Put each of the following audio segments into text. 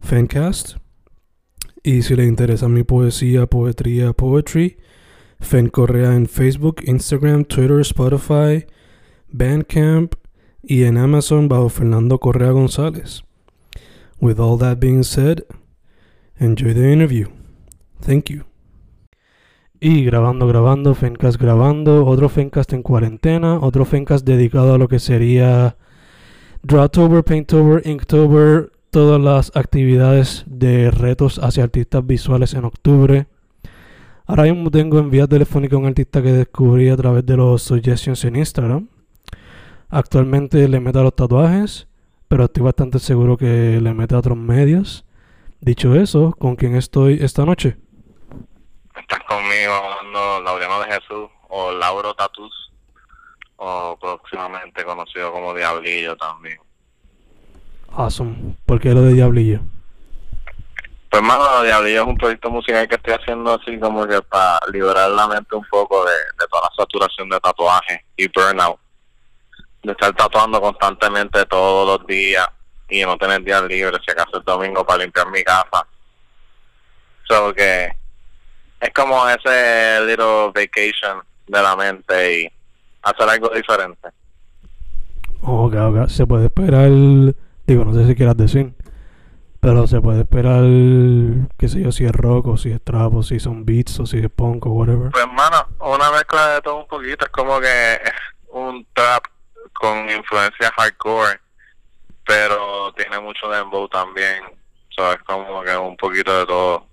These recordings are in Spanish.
Fancast. Y si le interesa mi poesía, poetría, poetry, Fen Correa en Facebook, Instagram, Twitter, Spotify, Bandcamp y en Amazon bajo Fernando Correa González. With all that being said, enjoy the interview. Thank you. Y grabando, grabando, Fencast grabando, otro Fencast en cuarentena, otro Fencast dedicado a lo que sería Drawtober, Painttober, Inktober, todas las actividades de retos hacia artistas visuales en octubre. Ahora mismo tengo en vía telefónica un artista que descubrí a través de los suggestions en Instagram. Actualmente le mete a los tatuajes, pero estoy bastante seguro que le mete a otros medios. Dicho eso, ¿con quién estoy esta noche? Estás conmigo hablando Laureano de Jesús o Lauro Tatus o próximamente conocido como Diablillo también. Awesome. ¿Por qué lo de Diablillo? Pues mano, Diablillo es un proyecto musical que estoy haciendo así como que para liberar la mente un poco de, de toda la saturación de tatuaje y burnout. De estar tatuando constantemente todos los días y no tener días libres, si acaso el domingo para limpiar mi casa. So que es como ese little vacation de la mente y hacer algo diferente. Ok, ok. Se puede esperar, digo, no sé si quieras decir, pero se puede esperar, qué sé yo, si es rock o si es trap o si son beats o si es punk o whatever. Pues hermano, una mezcla de todo un poquito, es como que un trap con influencia hardcore, pero tiene mucho dembow también, so, es como que un poquito de todo.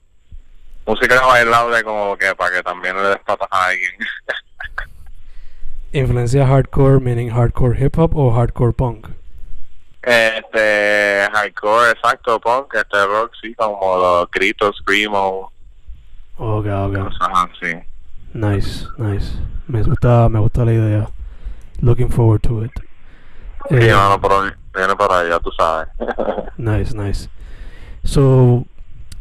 Música bailable como que para que también le des patas a alguien. Influencia hardcore, meaning hardcore hip hop o hardcore punk. Este, hardcore, exacto, punk, este rock, sí, como los gritos, screamo, Ok, ok. cosas así. Nice, nice. Me gusta, me gusta la idea. Looking forward to it. Sí, Eh, mano, pero viene para allá, tú sabes. nice, nice. So,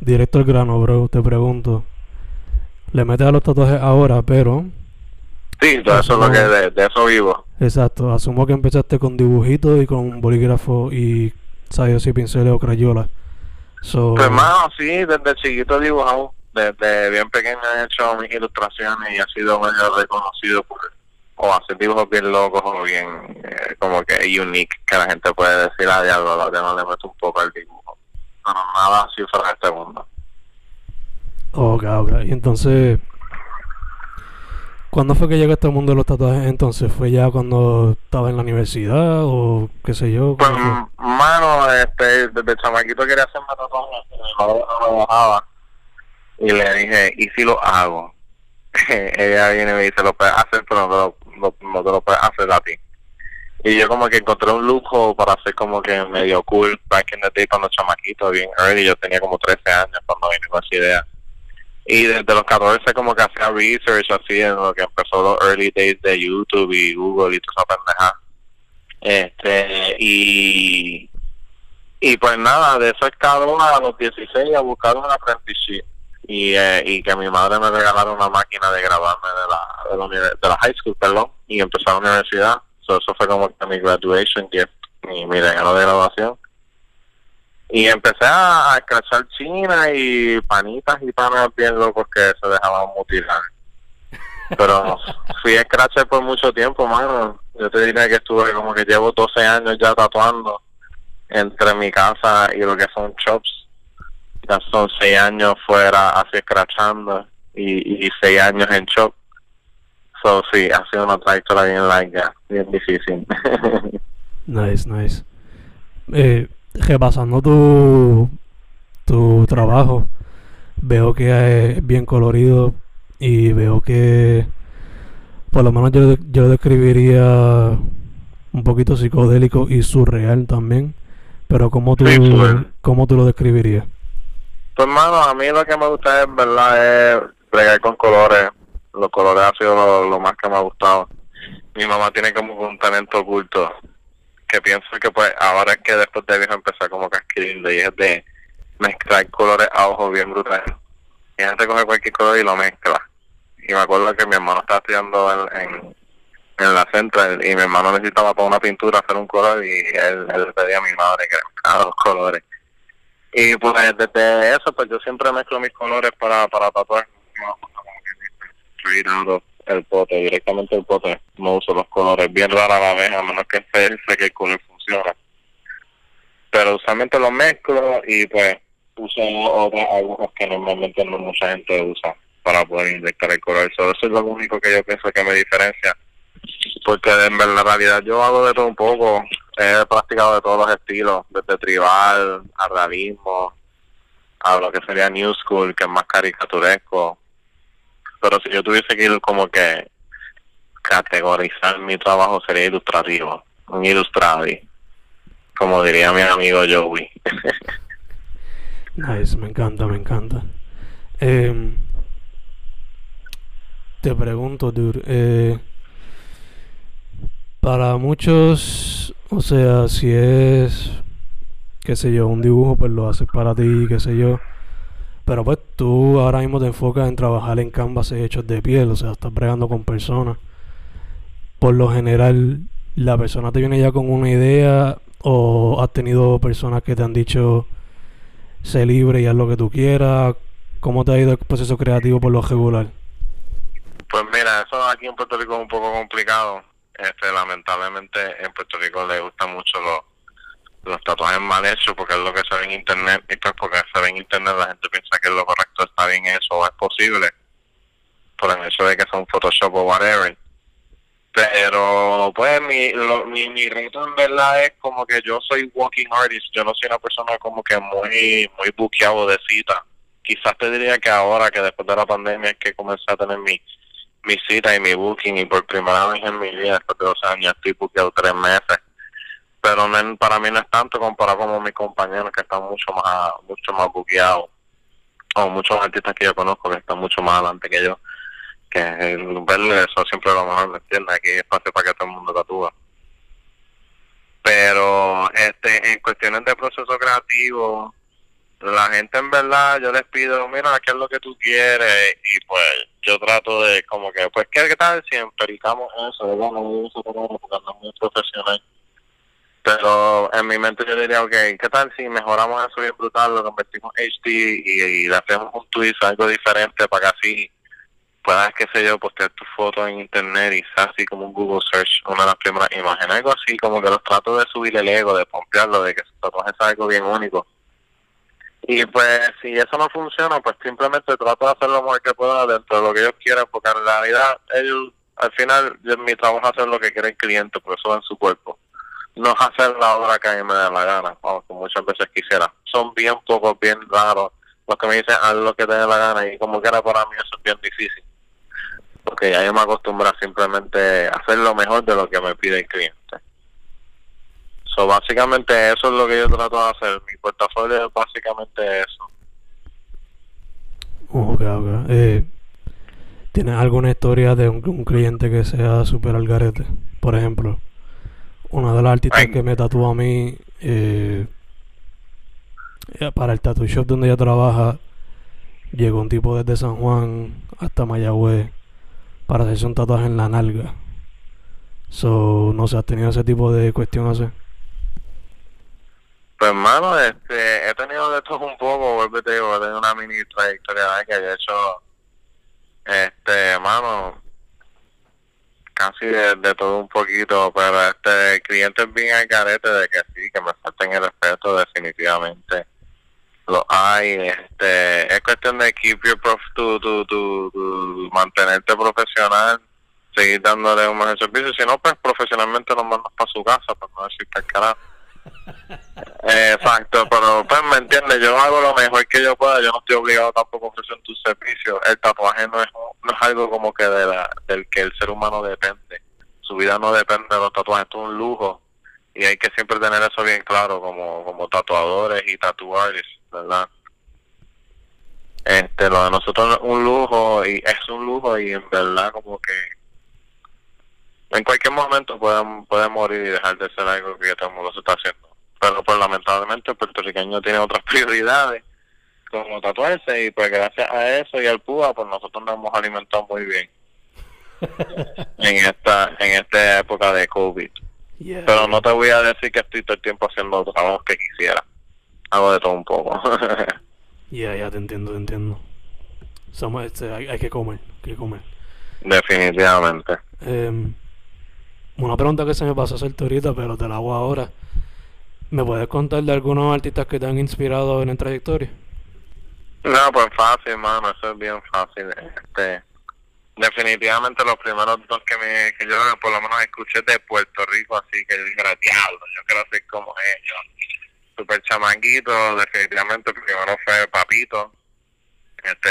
directo al grano, bro, te pregunto. Le metes a los tatuajes ahora, pero sí, todo eso es lo que de, de eso vivo. Exacto, asumo que empezaste con dibujitos y con bolígrafo y sayos y pinceles o crayolas. So, Pues hermano, sí, desde chiquito he dibujado, desde bien pequeño he hecho mis ilustraciones y ha sido medio reconocido por o hacer dibujos bien locos o bien eh, como que unique que la gente puede decir a diablo, lo que no le meto un poco al dibujo. Pero nada así fuera de este mundo. ok, ok. Y entonces, ¿cuándo fue que llegó este mundo de los tatuajes? Entonces, ¿fue ya cuando estaba en la universidad o qué sé yo? Pues, mano, este, desde chamaquito quería hacerme tatuajes, pero mi madre no me dejaba. Y le dije, ¿y si lo hago? Ella viene y me dice, lo puedes hacer, pero no te lo, no, no te lo puedes hacer a ti. Y yo como que encontré un lujo para hacer como que medio cool back in the day cuando chamaquito, bien early, yo tenía como 13 años cuando vine con esa idea. Y desde los 14 como que hacía research así en lo que empezó los early days de YouTube y Google y toda esa pendeja. Este, y, y pues nada, de eso escaló a los 16 a buscar un apprenticeship. Y, eh, y que mi madre me regalara una máquina de grabarme de la, de la, high school, perdón, y empecé a la universidad. So, eso fue como que mi graduation gift, mi, mi regalo de graduación. Y empecé a, a escrachar china y panitas y panas bien locos que se dejaban mutilar. Pero fui scratcher por mucho tiempo, mano. Yo te diría que estuve como que llevo 12 años ya tatuando entre mi casa y lo que son shops. Ya son seis años fuera así escrachando y, y seis años en shock. So, sí, ha sido una trayectoria bien larga, bien difícil. nice, nice. Eh, repasando tu, tu trabajo, veo que es bien colorido y veo que por lo menos yo, yo lo describiría un poquito psicodélico y surreal también. Pero ¿cómo tú, ¿cómo tú lo describirías? Pues hermano, a mí lo que me gusta es, verdad, es bregar con colores. Los colores ha sido lo, más que me ha gustado. Mi mamá tiene como un talento oculto que pienso que pues ahora es que después de viejo empezar como que a y es de mezclar colores a ojos bien brutales. Y gente coge cualquier color y lo mezcla. Y me acuerdo que mi hermano estaba estudiando en, en, la central y mi hermano necesitaba para una pintura hacer un color y él, le pedía a mi madre que mezclara los colores. Y pues desde eso, pues yo siempre mezclo mis colores para, para tatuar. El pote, directamente el pote. No uso los colores, bien rara la vez, a menos que sé que el color funciona. Pero usualmente los mezclo y pues uso otras agujas que normalmente no mucha gente usa para poder inyectar el color. eso es lo único que yo pienso que me diferencia. Porque en la realidad yo hago de todo un poco. He practicado de todos los estilos, desde tribal a realismo, a lo que sería New School, que es más caricaturesco. Pero si yo tuviese que ir como que categorizar mi trabajo sería ilustrativo, un ilustradi, como diría mi amigo Joey. nice, me encanta, me encanta. Eh, te pregunto, Dur, eh, para muchos, o sea, si es, qué sé yo, un dibujo, pues lo haces para ti, qué sé yo. Pero pues tú ahora mismo te enfocas en trabajar en canvas hechos de piel, o sea, estás bregando con personas. Por lo general, la persona te viene ya con una idea o has tenido personas que te han dicho sé libre y haz lo que tú quieras. ¿Cómo te ha ido el proceso creativo por lo regular? Pues mira, eso aquí en Puerto Rico es un poco complicado. Este, lamentablemente en Puerto Rico le gustan mucho los, los tatuajes mal hechos porque es lo que se ve en internet y pues porque se ve en internet la gente piensa que lo correcto está bien eso o es posible por el hecho de que son Photoshop o whatever. Pero pues mi, lo, mi, mi reto en verdad es como que yo soy walking artist, yo no soy una persona como que muy, muy buqueado de cita. Quizás te diría que ahora que después de la pandemia es que comencé a tener mi mi cita y mi booking y por primera vez en mi vida después de dos años estoy buqueado tres meses pero para mí no es tanto comparado con mis compañeros que están mucho más mucho más buqueados o muchos artistas que yo conozco que están mucho más adelante que yo que verle eso siempre lo mejor me entiendes aquí hay espacio para que todo el mundo tatúa pero este en cuestiones de proceso creativo la gente en verdad yo les pido mira qué es lo que tú quieres y pues yo trato de como que pues qué, tal si empiricamos eso ¿verdad? no eso porque no muy profesional pero en mi mente yo diría ok qué tal si mejoramos eso bien brutal lo convertimos en HD y, le hacemos un twist algo diferente para que así puedas qué sé yo postear tu foto en internet y sea así como un Google search una de las primeras imágenes algo así como que los trato de subir el ego de pompearlo de que su tatuaje es algo bien único y pues si eso no funciona, pues simplemente trato de hacer lo mejor que pueda dentro de lo que ellos quieran, porque en realidad ellos, al final, mi trabajo es hacer lo que quiere el cliente, por eso en su cuerpo. No es hacer la obra que a mí me da la gana, como muchas veces quisiera. Son bien pocos, bien raros los que me dicen haz lo que te dé la gana y como quiera para mí eso es bien difícil. Porque ya yo me acostumbro a simplemente hacer lo mejor de lo que me pide el cliente. So, básicamente eso es lo que yo trato de hacer. Mi portafolio es básicamente eso. Ok, ok. Eh, ¿Tienes alguna historia de un, cliente que sea super al garete? Por ejemplo, una de las artistas que me tatuó a mí eh, para el tattoo shop donde ella trabaja, llegó un tipo desde San Juan hasta Mayagüez para hacerse un tatuaje en la nalga. So, no sé, ¿has tenido ese tipo de cuestión así? Pues hermano, este, he tenido de todo un poco, vuelvo te digo, he tenido una mini trayectoria que he hecho, este, hermano, casi de, todo un poquito, pero este, cliente es bien al carete de que sí, que me falten el respeto definitivamente. lo hay, este, es cuestión de keep your prof, tu, tu, tu, tu- mantenerte profesional, seguir dándole un mejor servicio, si no, pues profesionalmente nos mandas para su casa, pues no decir para el carajo. Exacto, pero pues me entiendes, yo hago lo mejor que yo pueda, yo no estoy obligado tampoco a ofrecer tu servicio, el tatuaje no es, no es algo como que de la, del que el ser humano depende, su vida no depende de los tatuajes, es un lujo. Y hay que siempre tener eso bien claro como, como tatuadores y tatuadores, ¿verdad? Este, lo de nosotros es un lujo y es un lujo y en verdad como que en cualquier momento pueden, puede morir y dejar de ser algo que todo el mundo se está haciendo. Pero pues lamentablemente el puertorriqueño tiene otras prioridades como tatuarse y pues gracias a eso y al PUA pues nosotros nos hemos alimentado muy bien en esta en esta época de COVID. Yeah. Pero no te voy a decir que estoy todo el tiempo haciendo trabajos que quisiera. Hago de todo un poco. Ya, ya te entiendo, te entiendo. Somos, este, hay, hay que comer, hay que comer. Definitivamente. Em, una pregunta que se me pasó hacerte ahorita, pero te la hago ahora. ¿Me puedes contar de algunos artistas que te han inspirado en la trayectoria? No, pues fácil, mano, eso es bien fácil. Este, definitivamente los primeros dos que me yo por lo menos escuché de Puerto Rico, así que yo dije, diablo, yo quiero ser como ellos. Super chamanguito, definitivamente el primero fue Papito, este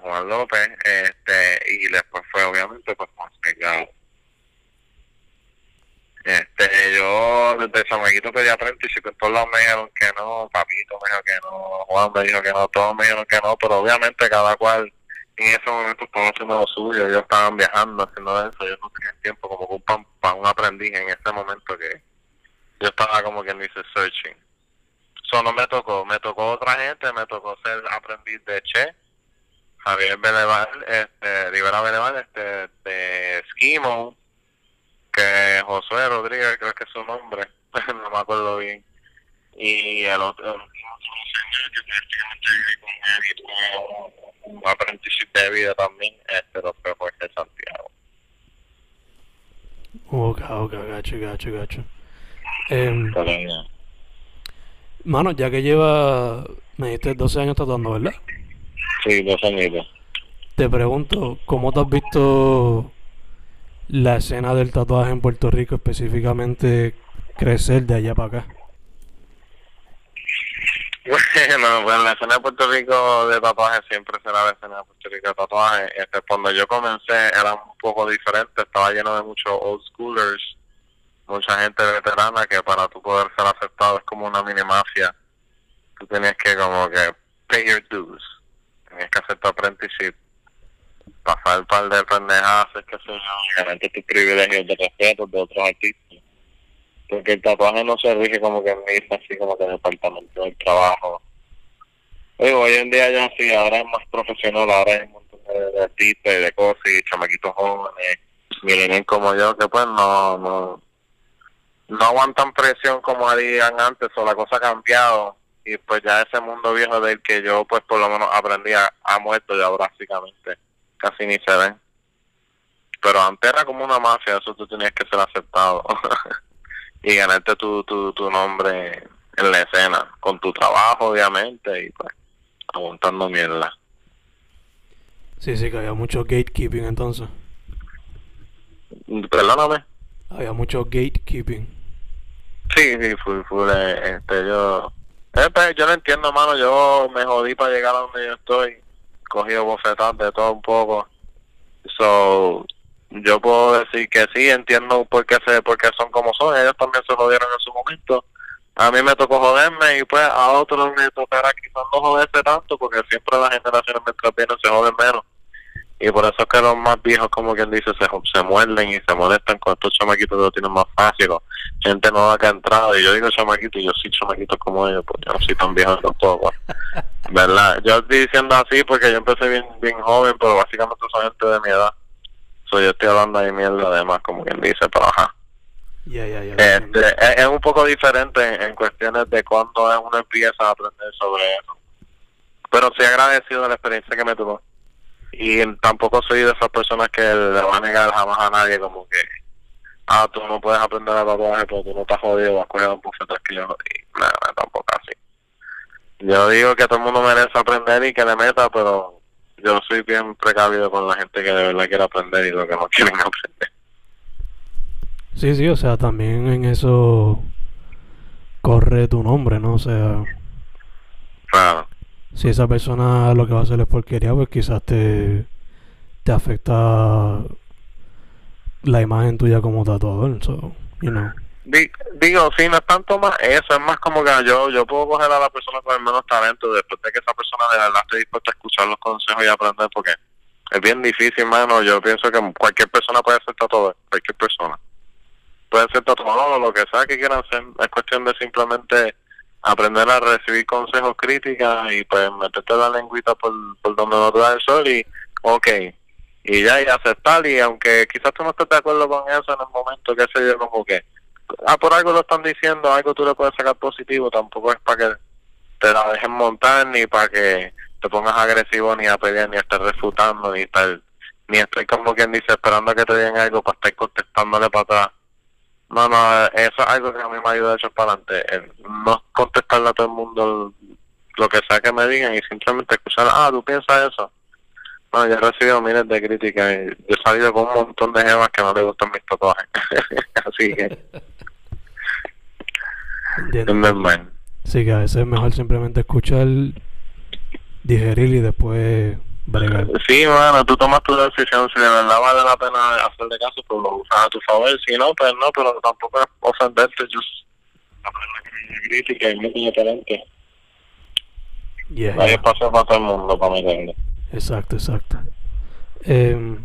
Juan López, este y después fue obviamente pues Juan. Este, yo desde chamaquito pedí apprenticeship, en todos lados me dijeron que no, papito me dijo que no, Juan me dijo que no, todos me dijeron que no, pero obviamente cada cual en ese momento estaba haciendo lo suyo, ellos estaban viajando, haciendo eso, yo no tenía tiempo como que un pan- para un aprendiz en ese momento que yo estaba como quien dice searching. Eso no me tocó, me tocó otra gente, me tocó ser aprendiz de Che, Javier Beleval, este, Rivera Beleval, este, de Esquimo, que Josué Rodríguez, creo que es su nombre, no me acuerdo bien. Y el otro, el señor que prácticamente viví con él y un aprendizaje de vida también, este fue Jorge Santiago. Ok, ok, gacho, gacho, gacho. Em, mano, ya que lleva, me dijiste 12 años tatuando, ¿verdad? Sí, dos añitos. Te pregunto, ¿cómo te has visto la escena del tatuaje en Puerto Rico, específicamente crecer de allá para acá? Bueno, pues la escena de Puerto Rico de tatuaje siempre será la escena de Puerto Rico de tatuaje. Este, cuando yo comencé era un poco diferente, estaba lleno de muchos old schoolers, mucha gente veterana que para tú poder ser aceptado es como una mini mafia. Tú tenías que como que pay your dues, tenías que hacer tu apprenticeship, pasar un par de pendejazos, que y ganarte tus privilegios de respeto de otros artistas. Porque el tatuaje no se rige como que en misa, así como que en el departamento del trabajo. Hoy en día ya sí, ahora es más profesional, ahora hay un montón de, artistas y de cosas y chamaquitos jóvenes, millennials como yo, que pues no, no, no aguantan presión como harían antes, o la cosa ha cambiado. Y pues ya ese mundo viejo del que yo pues por lo menos aprendí a, ha muerto ya básicamente, casi ni se ven. Pero antes era como una mafia, eso tú tenías que ser aceptado. y ganarte tu, tu, tu nombre en la escena, con tu trabajo obviamente y pues aguantando mierda. Sí, sí, que había mucho gatekeeping entonces. Perdóname. Había mucho gatekeeping. Sí, sí, full, full, eh, este, yo, eh, pues, yo lo entiendo, mano, yo me jodí para llegar a donde yo estoy, cogido bofetadas de todo un poco, so, yo puedo decir que sí, entiendo por qué, se, por qué son como son, ellos también se jodieron en su momento, a mí me tocó joderme y pues a otros me tocará quizás no joderse tanto porque siempre las generaciones mientras vienen se joden menos y por eso es que los más viejos como quien dice se, se muerden y se molestan con estos chamaquitos que lo tienen más fácil o gente nueva que ha entrado y yo digo chamaquito y yo soy chamaquito como ellos porque yo no soy tan viejo tampoco verdad yo estoy diciendo así porque yo empecé bien bien joven pero básicamente son gente de mi edad so, yo estoy hablando de mierda además como quien dice pero ajá Ya, ya, ya. este, es, es un poco diferente en, en cuestiones de cuando uno empieza a aprender sobre eso. Pero sí agradecido de la experiencia que me tuvo. Y tampoco soy de esas personas que le va a negar jamás a nadie como que, ah, tú no puedes aprender a tatuaje, pero tú no estás jodido, vas a coger un bufete que yo. No, no, tampoco así. yo digo que todo el mundo merece aprender y que le meta, pero yo soy bien precavido con la gente que de verdad quiere aprender y lo que no quieren aprender. Sí, sí, o sea, también en eso corre tu nombre, ¿no? O sea, Claro. Si esa persona lo que va a hacer es porquería, pues quizás te, te afecta la imagen tuya como tatuador, so, you know. Di- digo, sí, no es tanto más eso, es más como que yo yo puedo coger a la persona con el menos talento después de que esa persona de verdad esté dispuesta a escuchar los consejos y aprender, porque es bien difícil, mano. Yo pienso que cualquier persona puede ser tatuador, cualquier persona. Puede ser tatuador o lo que sea que quieran hacer. Es cuestión de simplemente aprender a recibir consejos, críticas y pues meterte la lengüita por, por donde no te da el sol y, ok, y ya, y aceptar. Y aunque quizás tú no estés de acuerdo con eso en el momento, que sé yo, como que ah, por algo lo están diciendo, algo tú le puedes sacar positivo, tampoco es para que te la dejen montar, ni para que te pongas agresivo, ni a pelear, ni a estar refutando, ni estar, ni estar como quien dice, esperando a que te digan algo para estar contestándole para atrás. No, no, eso es algo que a mí me ayuda a echar para adelante, el no contestarle a todo el mundo lo que sea que me digan y simplemente escuchar, ah, tú piensas eso. Bueno, yo he recibido miles de críticas y yo he salido con un montón de jevas que no le gustan mis tatuajes. Así que. Sí, que a veces es mejor simplemente escuchar, digerir y después bregar. Sí, bueno, tú tomas tu decisión. Si de verdad vale la pena hacerle caso, pues lo usas a tu favor. Si no, pues no, pero tampoco es ofenderte. Yo crítica y muy diferente. Yeah, Hay yeah. espacio para todo el mundo, para meterle. Exacto, exacto. Em,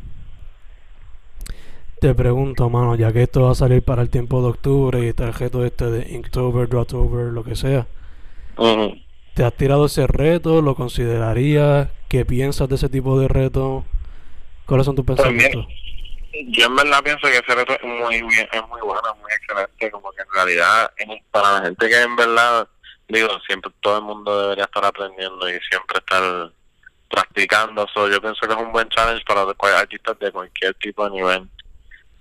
te pregunto, mano, ya que esto va a salir para el tiempo de octubre y está el reto este de Inktober, Drawtober, lo que sea, Ujú. ¿te has tirado ese reto? ¿Lo considerarías? ¿Qué piensas de ese tipo de reto? ¿Cuáles son tus Pues pensamientos? Yo en verdad pienso que ese reto es muy bien, es muy bueno, muy excelente, como que en realidad para la gente que en verdad, digo, siempre todo el mundo debería estar aprendiendo y siempre estar practicando, so, yo pienso que es un buen challenge para artistas de cualquier tipo de nivel.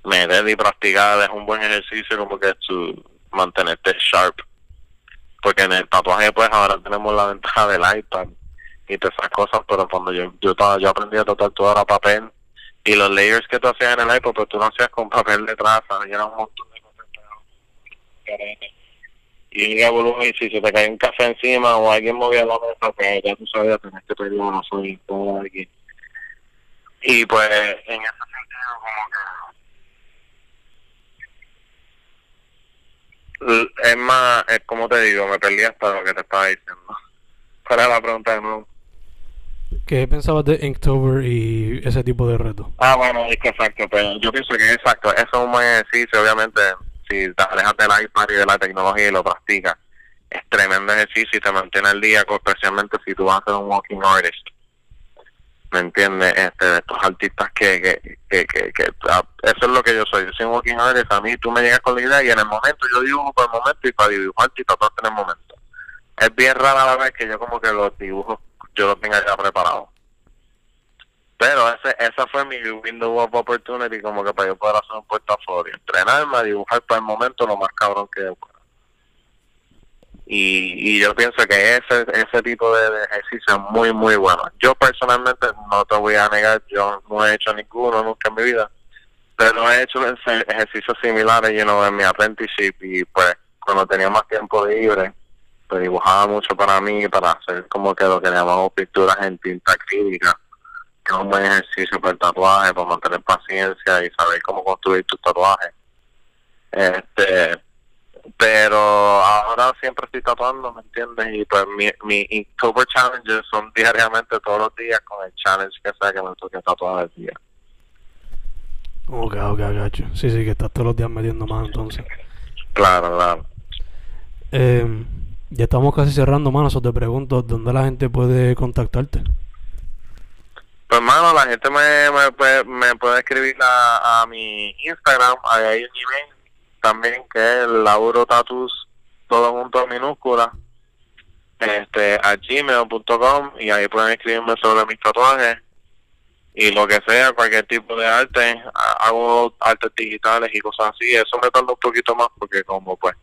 Meter y practicar es un buen ejercicio como que tu mantenerte sharp, porque en el tatuaje pues ahora tenemos la ventaja del iPad y todas esas cosas, pero cuando yo yo, estaba- yo aprendí a tatuar todo era papel y los layers que tú hacías en el iPod, pues tú lo hacías con papel de traza, y era un montón de cosas. Y llega volumen y si se te cae un café encima o alguien movía la mesa, pues ya tú sabías, tenés que pedir una sola y todo aquí. Y pues en ese sentido como que... Es más, es como te digo, me perdí hasta lo que te estaba diciendo. ¿Cuál era la pregunta de nuevo? ¿Qué pensabas de Inktober y ese tipo de reto? Ah, bueno, es que exacto, pero yo pienso que exacto, eso es un buen ejercicio, obviamente, si te alejas del iPad y de la tecnología y lo practicas, es tremendo ejercicio y te mantiene al día, especialmente si tú vas a ser un walking artist. ¿Me entiendes? Este, estos artistas que, que, que, que, ah, eso es lo que yo soy, yo soy un walking artist, a mí tú me llegas con la idea y en el momento yo dibujo por el momento y para dibujarte y tatuarte en el momento. Es bien rara la vez que yo como que los dibujos yo los tenga ya preparados. Pero ese, esa fue mi window of opportunity como que para yo poder hacer un portafolio. Entrenarme a dibujar para el momento lo más cabrón que pueda. Y, y yo pienso que ese ese tipo de, de ejercicio es muy, muy bueno. Yo personalmente no te voy a negar, yo no he hecho ninguno nunca en mi vida, pero he hecho ejercicios similares you know, en mi apprenticeship y pues cuando tenía más tiempo libre, pues dibujaba mucho para mí, para hacer como que lo que llamamos pinturas en tinta acrílica que es un buen ejercicio para el tatuaje, para mantener paciencia y saber cómo construir tus tatuajes. Este, pero ahora siempre estoy tatuando, ¿me entiendes? Y pues mi, mi Inktober challenges son diariamente todos los días con el challenge que sea que me toque tatuar el día. Ok, ok, gacho. Sí, sí, que estás todos los días metiendo más entonces. Claro, claro. Em, ya estamos casi cerrando, mano. So te pregunto, ¿dónde la gente puede contactarte? Pues hermano, la gente me, me, puede, escribir a, a mi Instagram, ahí hay un email también que es Lauro Tatus, todo junto en minúscula, este, a gmail.com y ahí pueden escribirme sobre mis tatuajes y lo que sea, cualquier tipo de arte, ha- hago artes digitales y cosas así, eso me tarda un poquito más porque como pues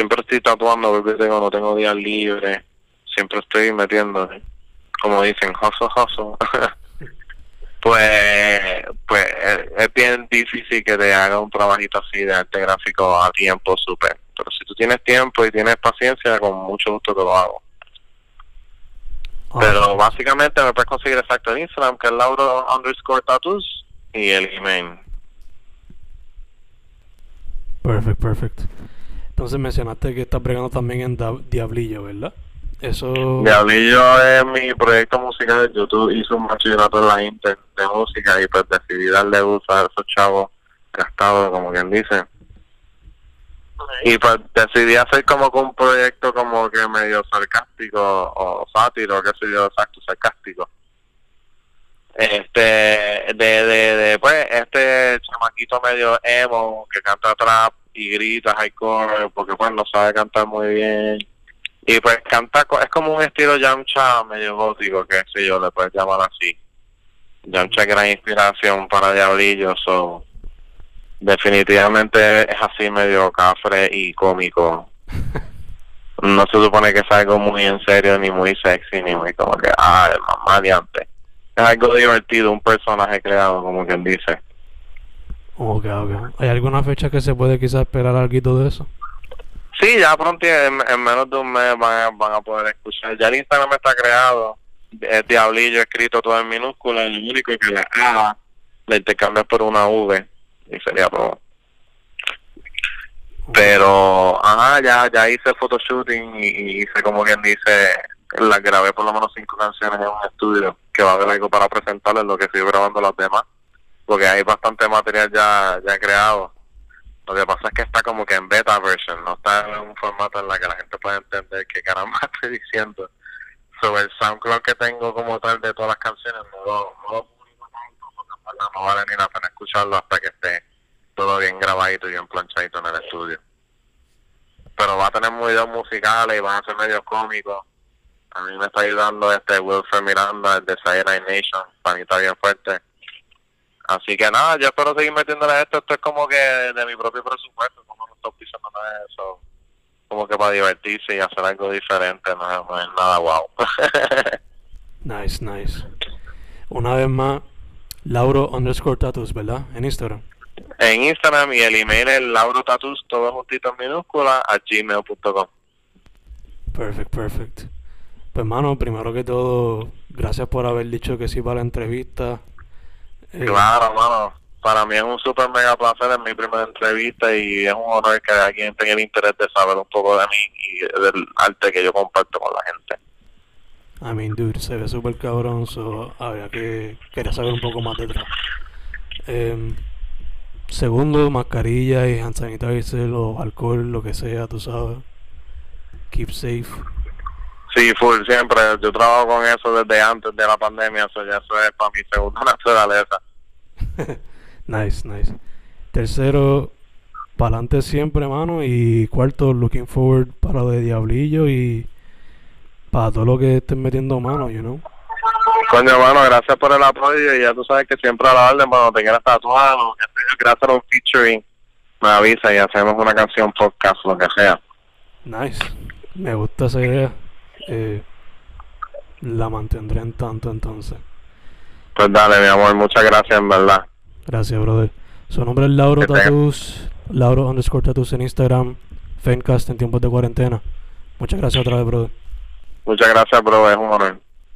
siempre estoy tatuando, porque tengo, no tengo días libres, siempre estoy metiendo, como dicen, hustle, hustle. pues, pues es, bien difícil que te haga un trabajito así de arte gráfico a tiempo súper. Pero si tú tienes tiempo y tienes paciencia, con mucho gusto te lo hago. Pero básicamente me puedes conseguir exacto en Instagram, que es Lauro underscore tattoos, y el email. Perfect, perfect. Entonces mencionaste que estás bregando también en Da- Diablillo, ¿verdad? Eso... Diablillo es mi proyecto musical YouTube. Hice un bachillerato en la Inter de música y pues decidí darle uso a esos chavos gastados, como quien dice. Y pues decidí hacer como que un proyecto como que medio sarcástico o sátiro, qué sé yo, exacto, sarcástico. Este, de, de, de, pues, este chamaquito medio emo que canta trap y grita hardcore porque pues no sabe cantar muy bien. Y pues canta, es como un estilo Yamcha medio gótico, que sé yo, le puedes llamar así. Yamcha es gran inspiración para Diablillo, so definitivamente es así medio cafre y cómico. No se supone que es algo muy en serio, ni muy sexy, ni muy como que, ah, mamá de antes. Es algo divertido, un personaje creado, como quien dice. Ok, ok. ¿Hay alguna fecha que se puede quizás esperar algo de eso? Sí, ya pronto, en, en menos de un mes van a, poder escuchar. Ya el Instagram está creado, es Diablillo escrito todo en minúscula, lo único que la A la intercambias por una V y sería todo. Pero, ajá, ya, ya hice photoshooting y, y hice como quien dice, las grabé por lo menos cinco canciones en un estudio, que va a haber algo para presentarles, lo que estoy grabando las demás, porque hay bastante material ya, ya creado. Lo que pasa es que está como que en beta version, no está en un formato en la que la gente pueda entender qué caramba estoy diciendo. Sobre el SoundCloud que tengo como tal de todas las canciones, no lo, no no vale ni la pena escucharlo hasta que esté todo bien grabadito y bien planchadito en el estudio. Pero va a tener videos musicales y van a ser medios cómicos. A mí me está ayudando este Wilfred Miranda, el de Saturday Nation, está bien fuerte. Así que nada, yo espero seguir metiéndole a esto. Esto es como que de mi propio presupuesto, como no estoy pisando nada de eso. Como que para divertirse y hacer algo diferente, no, es- no es nada wow. Nice, nice. Una vez más, Lauro underscore tattoos, ¿verdad? En Instagram. en Instagram y el email es laurotatus, todo juntito en minúscula, a gmail.com. Perfect, perfect. Pues, mano, primero que todo, gracias por haber dicho que sí para la entrevista. Eh, Claro, mano. Para mí es un super mega placer, es mi primera entrevista y es un honor que alguien tenga el interés de saber un poco de mí y del arte que yo comparto con la gente. I mean, dude, se ve súper cabrón, so habría que quería saber un poco más detrás. Em, segundo, mascarilla y hand sanitizer o alcohol, lo que sea, tú sabes. Keep safe. Sí, full, siempre. Yo trabajo con eso desde antes de la pandemia, eso ya eso es para mi segunda naturaleza. nice, nice. Tercero, para adelante siempre, mano. Y cuarto, looking forward para lo de Diablillo y para todo lo que estén metiendo mano, you know. Coño, hermano, gracias por el apoyo y ya tú sabes que siempre a la orden cuando te quieras tatuar o quieras hacer un featuring, me avisa y hacemos una canción, podcast, lo que sea. Nice. Me gusta esa idea. Eh, la mantendré en tanto entonces. Pues dale, mi amor, muchas gracias en verdad. Gracias, brother. Su nombre es Lauro Tatus. Lauro underscore Tatus en Instagram. Fencast en tiempos de cuarentena. Muchas gracias otra vez, brother. Muchas gracias, bro, es un honor.